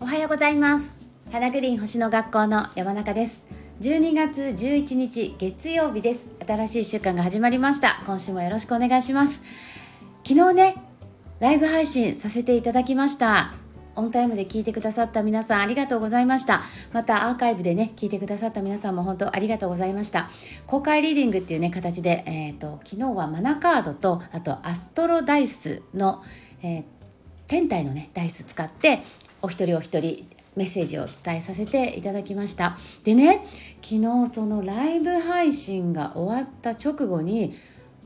おはようございます。花グリーン星の学校の山中です。12月11日月曜日です。新しい週間が始まりました。今週もよろしくお願いします。昨日ねライブ配信させていただきました。オンタイムで聞いてくださった皆さんありがとうございました。またアーカイブでね聞いてくださった皆さんも本当ありがとうございました。公開リーディングっていうね形で、えーと、昨日はマナカードとあとアストロダイスの、えー、天体のねダイス使ってお一人お一人メッセージを伝えさせていただきました。でね昨日そのライブ配信が終わった直後に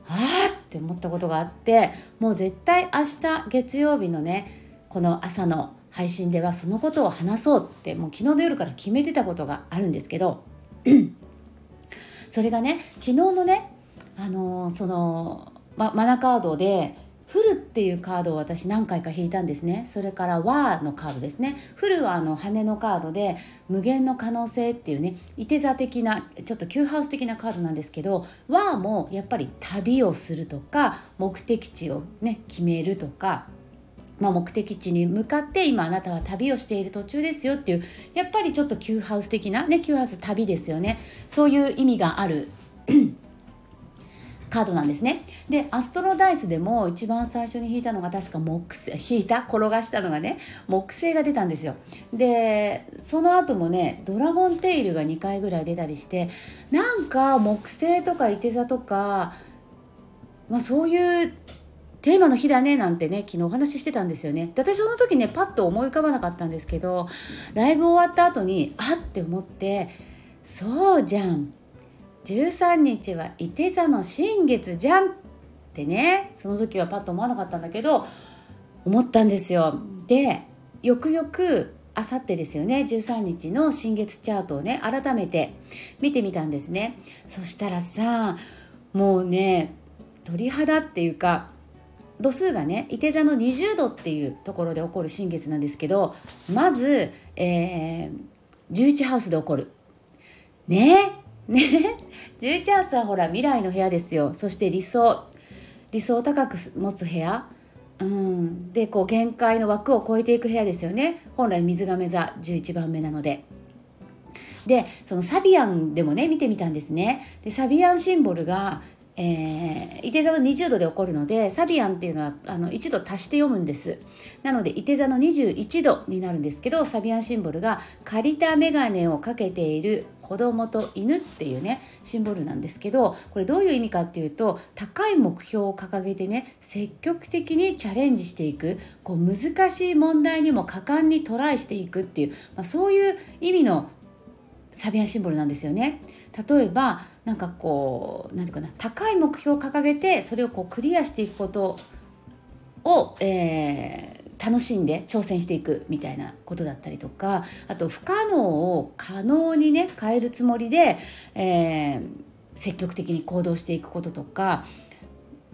あーって思ったことがあってもう絶対明日月曜日のねこの朝の配信ではそのことを話そうってもう昨日の夜から決めてたことがあるんですけどそれがね昨日のねあのー、その、ま、マナカードでフルっていうカードを私何回か引いたんですね。それからワーのカードですね。フルはあの羽のカードで無限の可能性っていうねいて座的なちょっと急ハウス的なカードなんですけどワーもやっぱり旅をするとか目的地をね決めるとかまあ、目的地に向かって今あなたは旅をしている途中ですよっていうやっぱりちょっと急ハウス的なね急ハウス旅ですよね。そういう意味がある。カードなんですね。でアストロダイスでも一番最初に引いたのが確か木星引いた転がしたのがね木星が出たんですよ。でその後もねドラゴンテイルが2回ぐらい出たりしてなんか木星とかいて座とかまあそういうテーマの日だねなんてね昨日お話ししてたんですよね。で私その時ねパッと思い浮かばなかったんですけどライブ終わった後にあって思ってそうじゃん。13日は手座の新月じゃんってねその時はパッと思わなかったんだけど思ったんですよ。でよくよくあさってですよね13日の新月チャートをね改めて見てみたんですね。そしたらさもうね鳥肌っていうか度数がね伊手座の20度っていうところで起こる新月なんですけどまず、えー、11ハウスで起こる。ねね11ハウスはほら未来の部屋ですよ。そして理想。理想を高く持つ部屋。うん、でこう限界の枠を超えていく部屋ですよね。本来水亀座11番目なので。でそのサビアンでもね見てみたんですね。でサビアンシンボルがえー、伊手座の20度で起こるのでサビアンっていうのはあの1度足して読むんです。なので伊手座の21度になるんですけどサビアンシンボルが借りた眼鏡をかけている子供と犬っていうねシンボルなんですけどこれどういう意味かっていうと高い目標を掲げてね積極的にチャレンジしていくこう難しい問題にも果敢にトライしていくっていう、まあ、そういう意味のサビアンシンボルなんですよね。例えばなんかこう何て言うかな高い目標を掲げてそれをこうクリアしていくことを、えー、楽しんで挑戦していくみたいなことだったりとかあと不可能を可能にね変えるつもりで、えー、積極的に行動していくこととか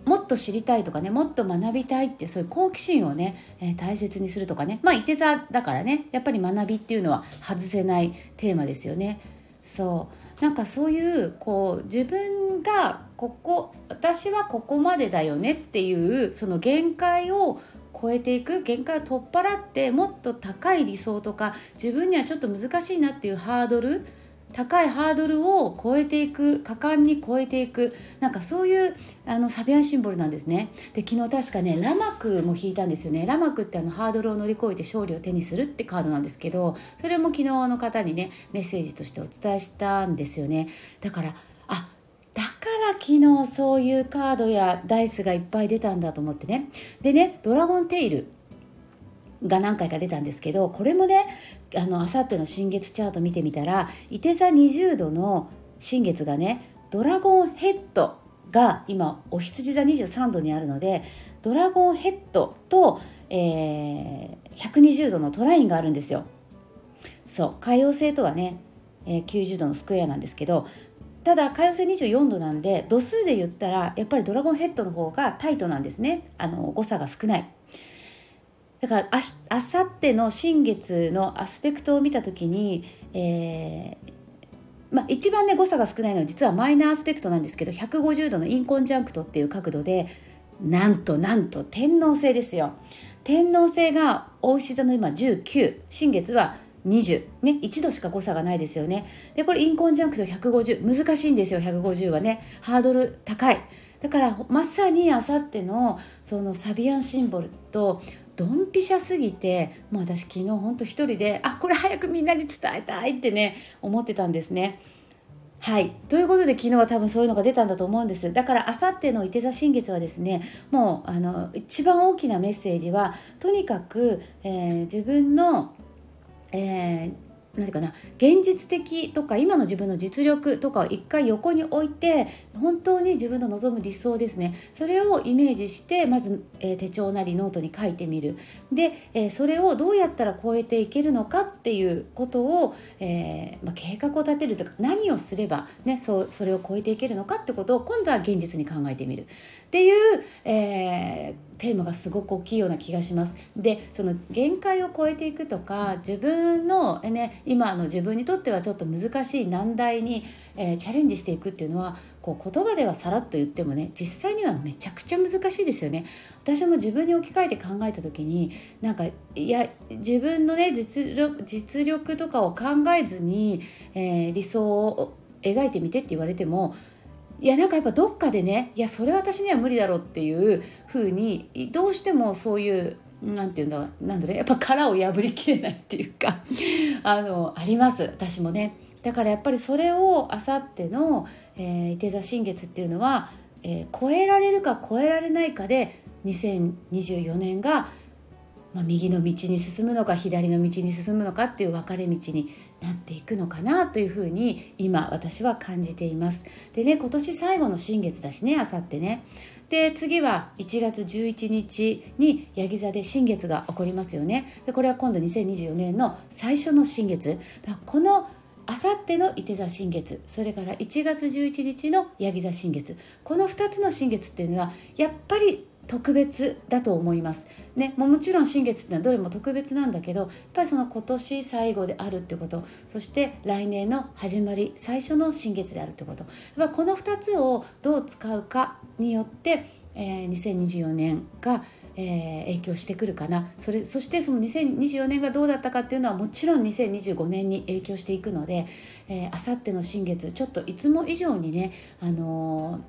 もっと知りたいとかねもっと学びたいってそういう好奇心をね、えー、大切にするとかね。まあいて座だからね。やっぱり学びっていうのは外せないテーマですよね。そう。なんかそういうこう自分がここ私はここまでだよねっていうその限界を超えていく限界を取っ払ってもっと高い理想とか自分にはちょっと難しいなっていうハードル高いハードルを超えていく果敢に超えていくなんかそういうあのサビアンシンボルなんですね。で昨日確かねラマクも引いたんですよね。ラマクってあのハードルを乗り越えて勝利を手にするってカードなんですけどそれも昨日の方にねメッセージとしてお伝えしたんですよね。だからあだから昨日そういうカードやダイスがいっぱい出たんだと思ってね。でねドラゴンテイル。が何回か出たんですけどこれもねあの明後日の新月チャート見てみたらいて座20度の新月がねドラゴンヘッドが今お羊座23度にあるのでドラゴンヘッドと、えー、120度のトラインがあるんですよ。そう海王星とはね、えー、90度のスクエアなんですけどただ海王星24度なんで度数で言ったらやっぱりドラゴンヘッドの方がタイトなんですねあの誤差が少ない。だからあさっての新月のアスペクトを見た時に、えーまあ、一番ね誤差が少ないのは実はマイナーアスペクトなんですけど150度のインコンジャンクトっていう角度でなんとなんと天王星ですよ。天王星が牡牛座の今19新月は20ね1度しか誤差がないですよね。でこれインコンジャンクション150難しいんですよ150はね。ハードル高い。だからまさにあさってのそのサビアンシンボルとドンピシャすぎてもう私昨日ほんと一人であこれ早くみんなに伝えたいってね思ってたんですね。はいということで昨日は多分そういうのが出たんだと思うんですだからあさってのいて座新月はですねもうあの一番大きなメッセージはとにかく、えー、自分の、えー何かな現実的とか今の自分の実力とかを一回横に置いて本当に自分の望む理想ですね。それをイメージしてまず、えー、手帳なりノートに書いてみる。で、えー、それをどうやったら超えていけるのかっていうことを、えー、まあ、計画を立てるとか何をすれば、ね、そうそれを超えていけるのかってことを今度は現実に考えてみる。っていう、えーテーマがすごく大きいような気がします。でその限界を超えていくとか自分の、ね、今の自分にとってはちょっと難しい難題に、えー、チャレンジしていくっていうのはこう言葉ではさらっと言ってもね実際にはめちゃくちゃ難しいですよね。私も自分に置き換えて考えた時になんかいや自分のね実力実力とかを考えずに、えー、理想を描いてみてって言われてもいやなんかやっぱどっかでねいやそれ私には無理だろうっていう風にどうしてもそういう何て言うんだなんだろうやっぱ殻を破りきれないっていうか あのあります私もね。だからやっぱりそれをあさっての、えー、手座新月っていうのは、えー、超えられるか超えられないかで2024年がまあ、右の道に進むのか左の道に進むのかっていう分かれ道になっていくのかなというふうに今私は感じています。でね今年最後の新月だしねあさってね。で次は1月11日にヤギ座で新月が起こりますよね。でこれは今度2024年の最初の新月。このあさっての伊手座新月それから1月11日のヤギ座新月この2つの新月っていうのはやっぱり特別だと思います。ね、ももちろん新月ってのはどれも特別なんだけどやっぱりその今年最後であるってことそして来年の始まり最初の新月であるってことやっぱこの2つをどう使うかによって、えー、2024年がえー、影響してくるかなそれそしてその2024年がどうだったかっていうのはもちろん2025年に影響していくのであさっての新月ちょっといつも以上にね、あの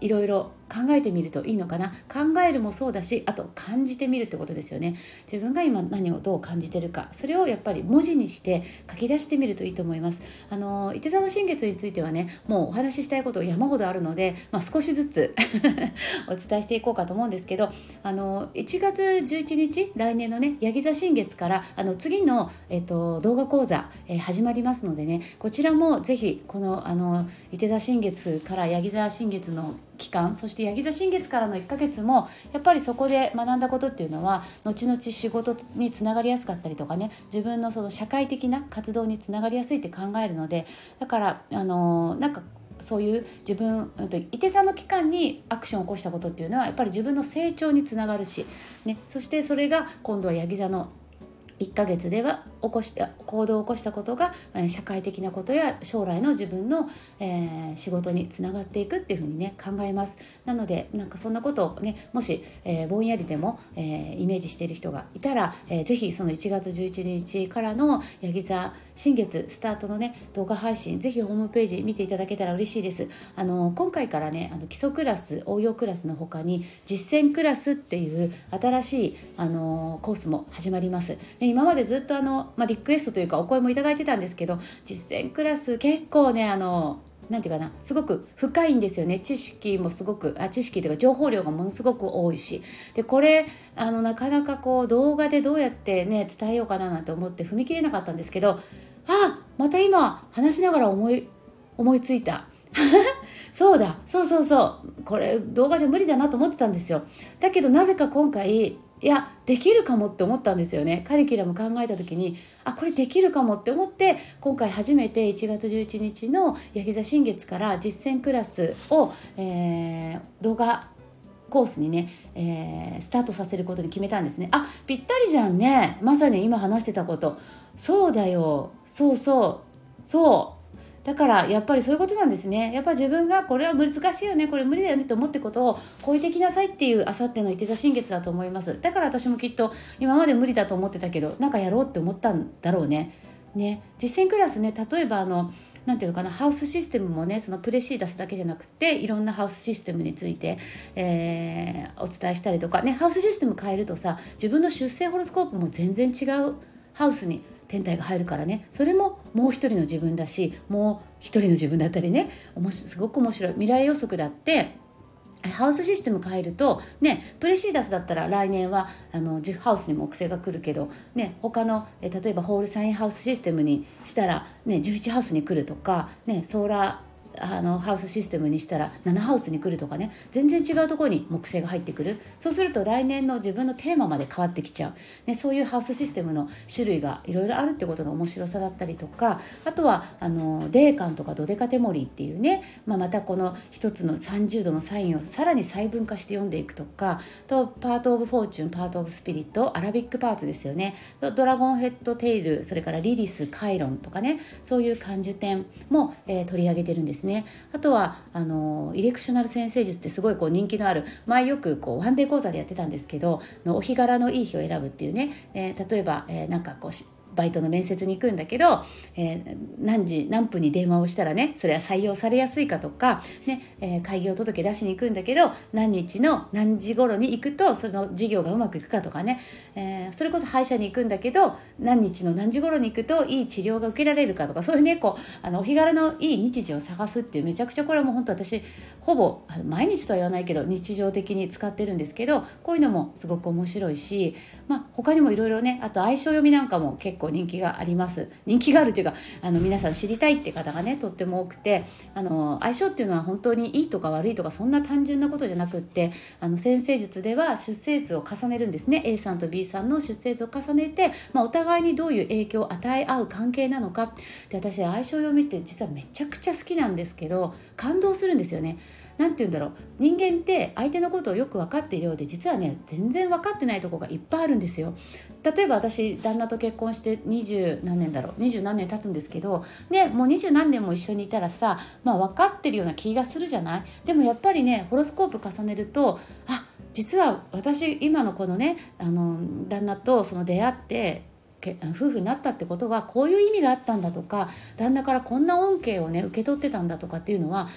ー、いろいろ考えてみるといいのかな。考えるもそうだしあと感じてみるってことですよね。自分が今何をどう感じてるか。それをやっぱり文字にして書き出してみるといいと思います。あの伊手座の新月についてはねもうお話ししたいこと山ほどあるので、まあ、少しずつ お伝えしていこうかと思うんですけどあの1月11日来年のねヤギ座新月からあの次の、えっと、動画講座、えー、始まりますのでねこちらもぜひこのあの伊手座新月からヤギ座新月の期間そしてヤギ座新月からの1ヶ月もやっぱりそこで学んだことっていうのは後々仕事につながりやすかったりとかね自分のその社会的な活動につながりやすいって考えるのでだからあのなんかそういう自分伊手座の期間にアクションを起こしたことっていうのはやっぱり自分の成長につながるし、ね、そしてそれが今度はヤギ座の1ヶ月では起こした行動を起こしたことが社会的なことや将来の自分の、えー、仕事につながっていくっていうふうにね考えます。なのでなんかそんなことをねもし、えー、ぼんやりでも、えー、イメージしている人がいたら、えー、ぜひその1月11日からのヤギ座新月スタートのね動画配信ぜひホームページ見ていただけたら嬉しいです。あの今回からねあの基礎クラス応用クラスの他に実践クラスっていう新しいあのコースも始まります。で今までずっとあの、まあ、リクエストというかお声もいただいてたんですけど実践クラス結構ねあのなんていうかなすごく深いんですよね。知識もすごくあ知識というか情報量がものすごく多いし。でこれあのなかなかこう動画でどうやってね伝えようかななんて思って踏み切れなかったんですけどあまた今話しながら思い思いついた。そうだ。そうそうそう。これ動画じゃ無理だなと思ってたんですよ。だけどなぜか今回いやできるかもって思ったんですよね。カリキュラム考えた時にあこれできるかもって思って今回初めて1月11日のヤギ座新月から実践クラスを、えー、動画コースにね、えー、スタートさせることに決めたんですね。あぴったりじゃんね。まさに今話してたこと。そうだよ。そうそう。そう。だからやっぱりそういうことなんですね。やっぱ自分がこれは難しいよね。これ無理だよねと思ってことを超えてきなさいっていうあさってのいて座新月だと思います。だから私もきっと今まで無理だと思ってたけどなんかやろうって思ったんだろうね。ね。実践クラスね例えばあの何て言うのかなハウスシステムもねそのプレシーダスだけじゃなくていろんなハウスシステムについて、えー、お伝えしたりとか。ねハウスシステム変えるとさ自分の出生ホロスコープも全然違うハウスに天体が入るからね。それももう一人の自分だしもう一人の自分だったりね。すごく面白い。未来予測だってハウスシステム変えるとねプレシーダスだったら来年はあの10ハウスに木星が来るけどね他のえ例えばホールサインハウスシステムにしたらね11ハウスに来るとかねソーラーあのハウスシステムにしたら7ハウスに来るとかね全然違うところに木星が入ってくる。そうすると来年の自分のテーマまで変わってきちゃう、ね、そういうハウスシステムの種類がいろいろあるってことの面白さだったりとかあとはあのデーカンとかドデカテモリーっていうね、まあ、またこの一つの30度のサインをさらに細分化して読んでいくとかとパート・オブ・フォーチュンパート・オブ・スピリットアラビックパーツですよね。ドラゴンヘッド・テイルそれからリリス・カイロンとかねそういう感受点も、えー、取り上げてるんですね。あとはあのイレクショナル占星術ってすごいこう人気のある前よくこうワンデー講座でやってたんですけどのお日柄のいい日を選ぶっていうね、えー、例えば、えー、なんかこうバイトの面接に行くんだけど、えー、何時何分に電話をしたらねそれは採用されやすいかとか、ねえー、開業届出しに行くんだけど何日の何時頃に行くとその事業がうまくいくかとかね、えー、それこそ歯医者に行くんだけど何日の何時頃に行くといい治療が受けられるかとかそういうねこうあのお日柄のいい日時を探すっていうめちゃくちゃこれはもう本当私ほぼ毎日とは言わないけど日常的に使ってるんですけどこういうのもすごく面白いし、まあ、他にもいろいろねあと相性読みなんかも結構人気があります。人気があるというかあの皆さん知りたいって方がねとっても多くてあの相性っていうのは本当にいいとか悪いとかそんな単純なことじゃなくってあの先生術では出生図を重ねるんですね。A さんと B さんの出生図を重ねて、まあ、お互いにどういう影響を与え合う関係なのか。で私相性読みって実はめちゃくちゃ好きなんですけど感動するんですよね。何て言うんだろう。人間って相手のことをよく分かっているようで実はね全然分かってないとこがいっぱいあるんですよ。例えば私旦那と結婚して二十何年だろう。二十何年経つんですけどねもう二十何年も一緒にいたらさまあ分かってるような気がするじゃない？でもやっぱりねホロスコープ重ねるとあ実は私今のこのねあの旦那とその出会って夫婦になったってことはこういう意味があったんだとか旦那からこんな恩恵をね受け取ってたんだとかっていうのは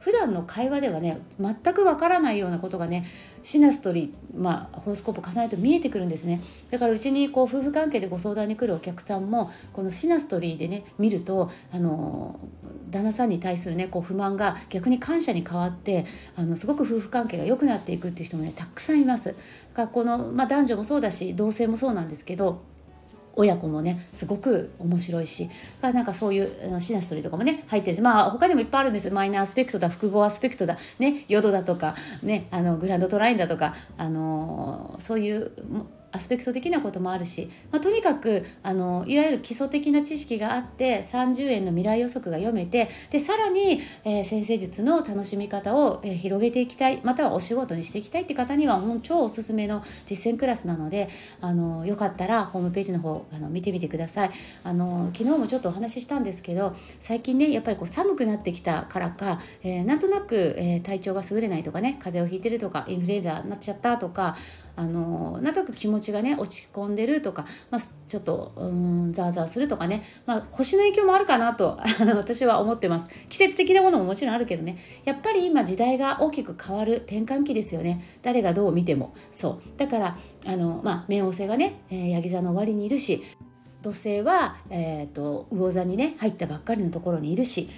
普段の会話ではね全くわからないようなことがねシナストリー、まあ、ホロスコープを重ねると見えてくるんですねだからうちにこう夫婦関係でご相談に来るお客さんもこのシナストリーでね見るとあの旦那さんに対するねこう不満が逆に感謝に変わってあのすごく夫婦関係が良くなっていくっていう人もねたくさんいます。だからこの、まあ、男女もそうだし同性もそうなんですけど親子もねすごく面白いしなんかそういうシナストリーとかもね入ってるしまあ他にもいっぱいあるんです。マイナーアスペクトだ複合アスペクトだねヨドだとかねあのグランドトラインだとかあのそういうアスペクト的なこともあるし、まあ、とにかくあのいわゆる基礎的な知識があって30円の未来予測が読めてでさらに、えー、先生術の楽しみ方を、えー、広げていきたいまたはお仕事にしていきたいって方にはもう超おすすめの実践クラスなのであのよかったらホームページの方あの見てみてください。あの昨日もちょっとお話ししたんですけど最近ねやっぱりこう寒くなってきたからか、えー、なんとなく、え体調が優れないとかね風邪をひいてるとかインフルエンザになっちゃったとかあのなんとなく気持ちがね落ち込んでるとか、まあ、ちょっとうんザーザーするとかね、まあ、星の影響もあるかなと 私は思ってます。季節的なものももちろんあるけどね。やっぱり今時代が大きく変わる転換期ですよね。誰がどう見ても。そう。だからあの、まあ、冥王星がね、えー、ヤギ座の終わりにいるし土星は、えーと魚座にね入ったばっかりのところにいるし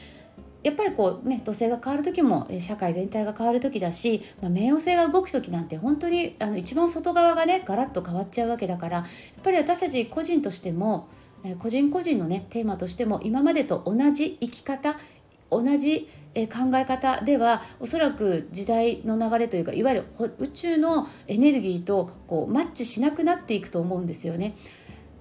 やっぱりこうね土星が変わる時も社会全体が変わる時だし、まあ、冥王星が動く時なんて本当にあの一番外側がねガラッと変わっちゃうわけだからやっぱり私たち個人としても個人個人のねテーマとしても今までと同じ生き方同じ考え方ではおそらく時代の流れというかいわゆる宇宙のエネルギーとこうマッチしなくなっていくと思うんですよね。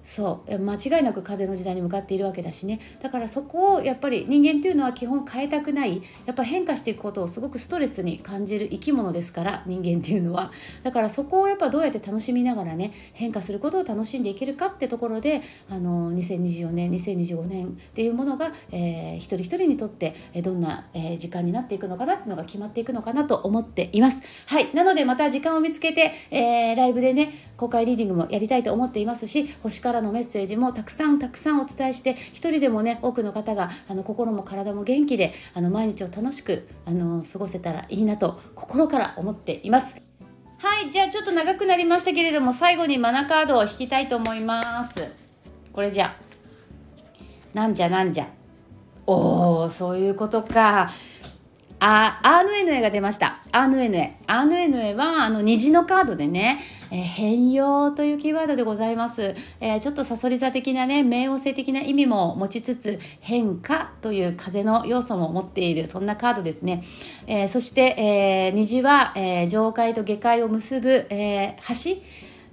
そう。間違いなく風の時代に向かっているわけだしね。だからそこをやっぱり人間っていうのは基本変えたくない。やっぱ変化していくことをすごくストレスに感じる生き物ですから人間っていうのは。だからそこをやっぱどうやって楽しみながらね変化することを楽しんでいけるかってところであの2024年2025年っていうものが、えー、一人一人にとってどんな、え、時間になっていくのかなっていうのが決まっていくのかなと思っています。はい。なのでまた時間を見つけて、えー、ライブでね公開リーディングもやりたいと思っていますし星からのメッセージもたくさんたくさんお伝えして一人でもね多くの方があの心も体も元気であの毎日を楽しくあの過ごせたらいいなと心から思っています。はいじゃあちょっと長くなりましたけれども最後にマナカードを引きたいと思います。これじゃなんじゃなんじゃおおそういうことか。あアーヌエヌエが出ました。アーヌエヌエ。アーヌエヌエはあの虹のカードでね、えー、変容というキーワードでございます。えー、ちょっとさそり座的なね、冥王星的な意味も持ちつつ、変化という風の要素も持っている、そんなカードですね。えー、そして、え虹は、え上界と下界を結ぶ、え橋。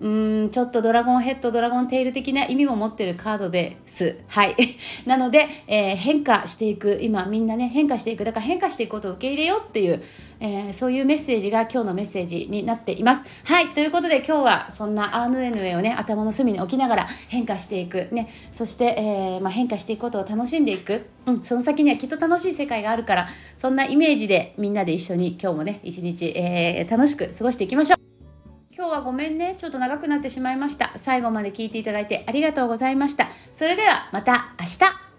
うんちょっとドラゴンヘッドドラゴンテール的な意味も持ってるカードです。はい。なので、えー、変化していく。今みんなね変化していく。だから変化していくことを受け入れようっていう、えー、そういうメッセージが今日のメッセージになっています。はい。ということで今日はそんなアーヌエヌエをね頭の隅に置きながら変化していく。ね。そして、えー、まあ、変化していくことを楽しんでいく、うん、その先にはきっと楽しい世界があるからそんなイメージでみんなで一緒に今日もね一日、え楽しく過ごしていきましょう。今日はごめんね。ちょっと長くなってしまいました。最後まで聞いていただいてありがとうございました。それではまた明日。